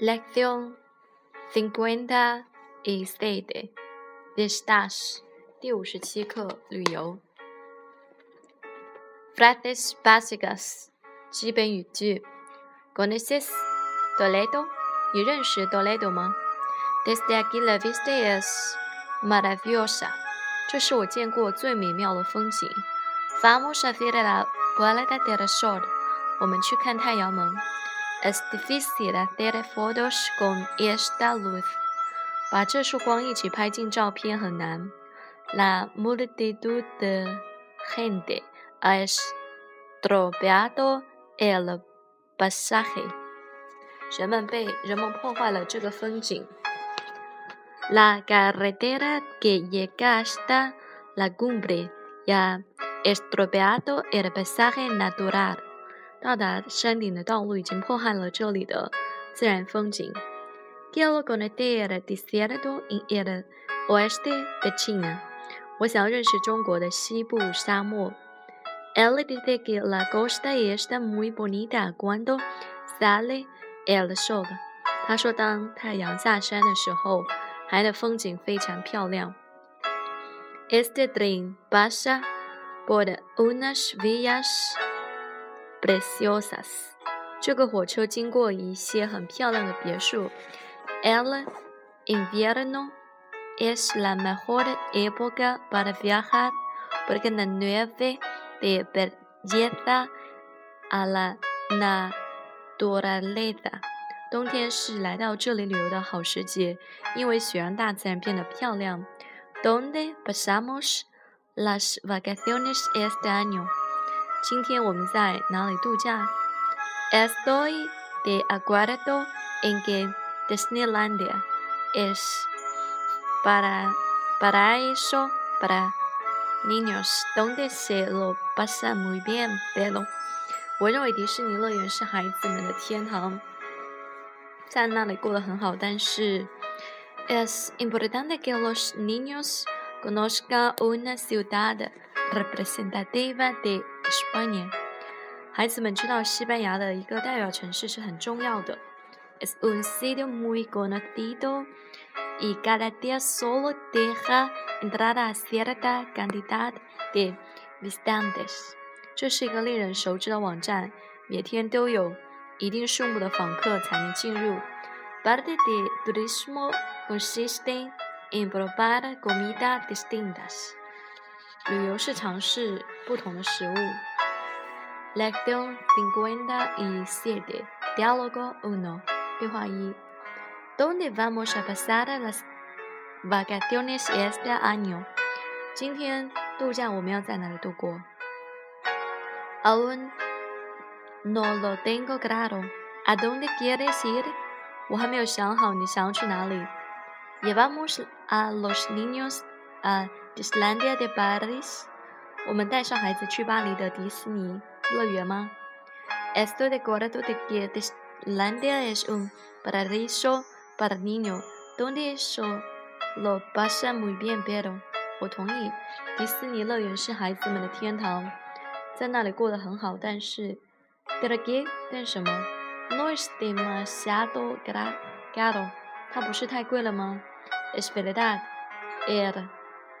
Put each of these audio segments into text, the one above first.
Lección cincuenta y siete. Vistas. 第五十七课旅游。Frases básicas. 基本语句。¿Conoces Toledo? 你认识 Toledo 吗？Desde aquí la vista es maravillosa. 这是我见过最美妙的风景。Vamos a ver la puerta del sol. 我们去看太阳门。Es difícil hacer fotos con esta luz. 把这束光一起拍进照片很难。La multitud de gente ha estropeado el paisaje. 人们被人们破坏了这个风景。La carretera que llega hasta la cumbre ya estropeado el paisaje natural. 到达山顶的道路已经破坏了这里的自然风景。Quiero conocer el desierto en el oeste de China。我想要认识中国的西部沙漠。El dice que la costa está muy bonita cuando sale el sol。他说，当太阳下山的时候，海的风景非常漂亮。Este tren pasa por unas villas preciosas。这个火车经过一些很漂亮的别墅。El invierno es la mejor época para viajar porque la nieve de belleza a la naturaleza。冬天是来到这里旅游的好时节，因为雪让大自然变得漂亮。¿Dónde pasamos las vacaciones este año？今天我们在哪里度假？Estoy de acuerdo en que Disneylandia es para paraíso para niños donde se lo pasa muy bien, pero 我认为迪士尼乐园是孩子们的天堂，在那里过得很好。但是，es importante que los niños conozcan una ciudad representativa de España。孩子们知道西班牙的一个代表城市是很重要的。Es un sitio muy conocido y cada día solo deja entrar a cierta cantidad de visitantes。这是一个令人熟知的网站，每天都有一定数目的访客才能进入。Parte de turismo consiste en probar comida distintas。旅游是尝试不同的食物。Lección cincuenta y siete. Diálogo uno. 对话一：¿Dónde vamos a pasar las vacaciones este año？今天度假我们要在哪里度过？Aún no lo tengo claro. ¿A dónde quieres ir？我还没有想好你想要去哪里。Llevamos a los niños a Disneylandia de París。我们带上孩子去巴黎的迪士尼乐园吗？Esto de acuerdo de que Disneylandia es un paraíso para niños donde eso lo pasa muy bien, pero 我同意，迪士尼乐园是孩子们的天堂，在那里过得很好。但是，pero qué？但什么？No es demasiado caro，它不是太贵了吗？Es verdad, el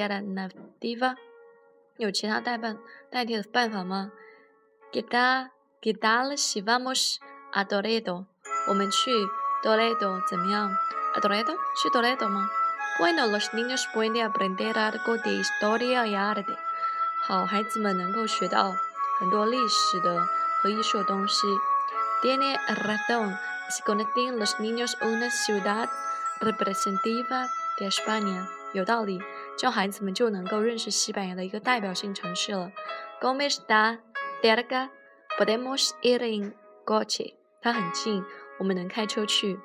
alternativa？有其他代办代替的办法吗？¿Qué tal? ¿Qué tal si vamos a Toledo？我们去 Toledo 怎么样？A Toledo？去 Toledo 吗？Bueno, los niños pueden aprender algo de historia y arte。好，孩子们能够学到很多历史的和艺术的东西。Tiene razón. Si conocen los niños una ciudad representativa de España，有道理，这样孩子们就能够认识西班牙的一个代表性城市了。Como está cerca, podemos ir en coche。它很近，我们能开车去。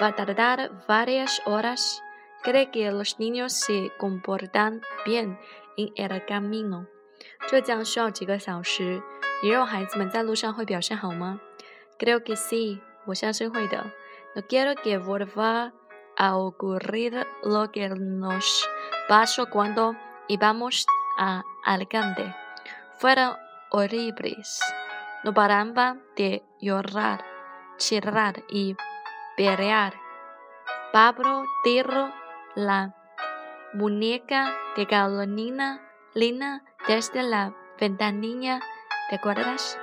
va a tardar varias horas. Cree que los niños se comportan bien en el camino. 这将需要几个小时。你认为孩子们在路上会表现好吗？Creo que sí，我相信会的。No quiero que vuelva a ocurrir lo que nos pasó cuando íbamos a Alicante. Fueron horribles. No paraban de llorar, chillar y pelear. Pablo tiró la muñeca de Carolina Lina desde la ventanilla de cuadras。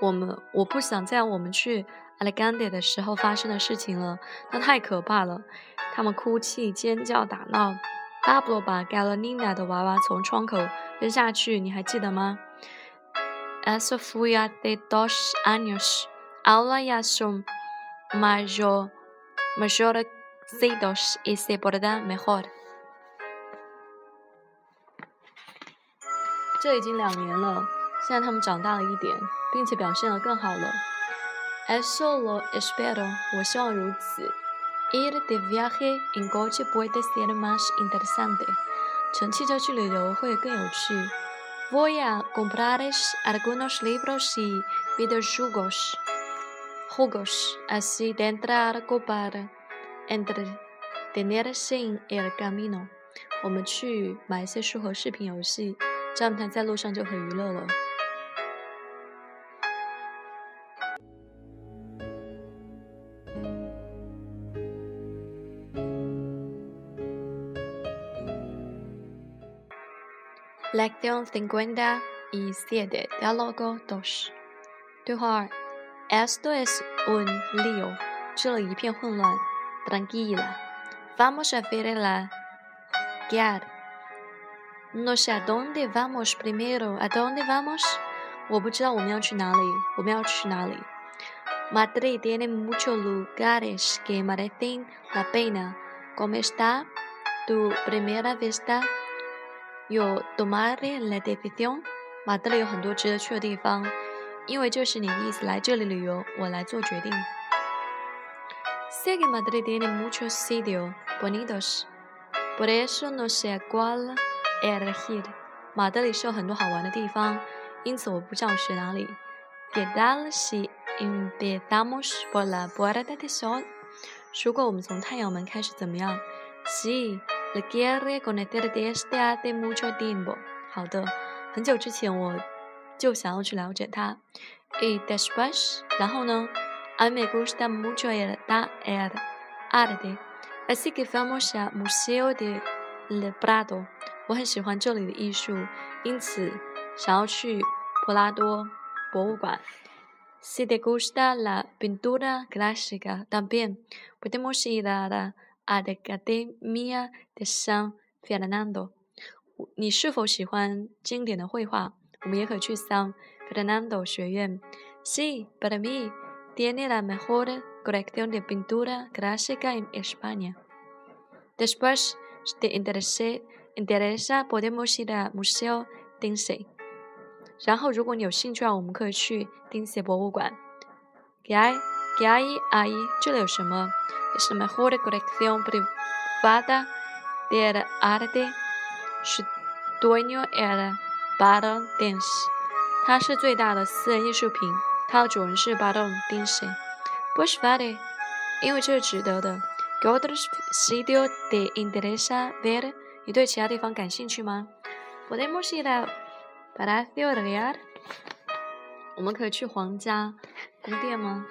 我们我不想再我们去 Alicante 的时候发生的事情了，那太可怕了。他们哭泣、尖叫、打闹。 Pablo 把 Carolina 的娃娃从窗口扔下去，你还记得吗？Eso fue hace dos años. Ahora ya son mayor mayorcitos y se portan mejor. 这已经两年了，现在他们长大了一点，并且表现得更好了。Eso lo espero，我希望如此。Ir de viaje en coche puede ser más interesante，乘汽车去旅游会更有趣。Voy a comprarles algunos libros y videojuegos, juegos así tendrá algo para entretenerse en el camino。我们去买一些书和视频游戏。这样他在路上就很娱乐了。 Lección cincuenta y siete, diálogo dos。对话二：Esto es un lío，这里一片混乱。Tranquila, vamos a ver la guía。No sé a dónde vamos primero. ¿A dónde vamos? 我不知道我们要去哪里。我们要去哪里？Madrid tiene muchos lugares que merecen la pena. ¿Cómo está tu primera vista? Yo tomaré la decisión. 马德里有很多值得去的地方，因为这是你的意思来这里旅游，我来做决定。Sé que Madrid tiene muchos sitios bonitos, por eso no sé cuál elegir。马德里是有很多好玩的地方，因此我不知道选哪里。¿Qué tal si empezamos por la Puerta del Sol？如果我们从太阳门开始怎么样？Sí, le quiero conocer desde hace mucho tiempo。好的，很久之前我就想要去了解它。Y después，然后呢？A mí me gusta mucho el arte, así que vamos al Museo del Prado。我很喜欢这里的艺术，因此想要去普拉多博物馆。Si te gusta la pintura clásica, también podemos ir a la Academia de San Fernando。你是否喜欢经典的绘画？我们也可以去 San Fernando 学院。Sí, para mí tiene la mejor colección de pintura clásica en España. Después, si te interesa interesa podemos ir al Museo Dinsey。然后，如果你有兴趣啊，我们可以去丁塞博物馆。¿Qué hay? Que hay ahí? 这里有什么？Es la mejor colección privada del arte. Su dueño era Baron Dinsey。它是最大的私人艺术品，它的主人是 Baron Dinsey。Pues vale，因为这是值得的。¿Qué otro sitio te interesa ver? 你对其他地方感兴趣吗？Podemos ir a Palacio Real。我们可以去皇家宫殿吗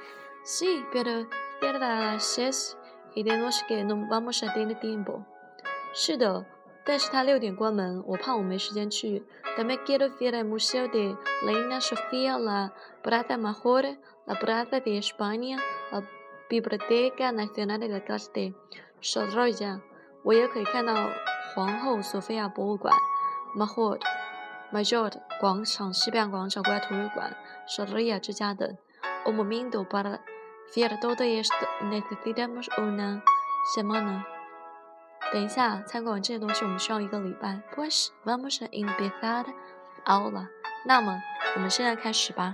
？Sí, pero cierra las seis y vemos que no vamos a tener tiempo。是的，但是他六点关门，我怕我没时间去。También quiero ver el Museo de Reina Sofía, la Plaza Mayor, la Plaza de España, la Biblioteca Nacional de la Casa de Sorolla。我也可以看到。皇后索菲亚博物馆，Mahod Major 广场、西班牙广场、国家图书馆、索罗利亚之家等。O momento para ver todo esto necesitamos una semana。等一下，参观完这些东西，我们需要一个礼拜。Pues vamos a empezar ahora。那么，我们现在开始吧。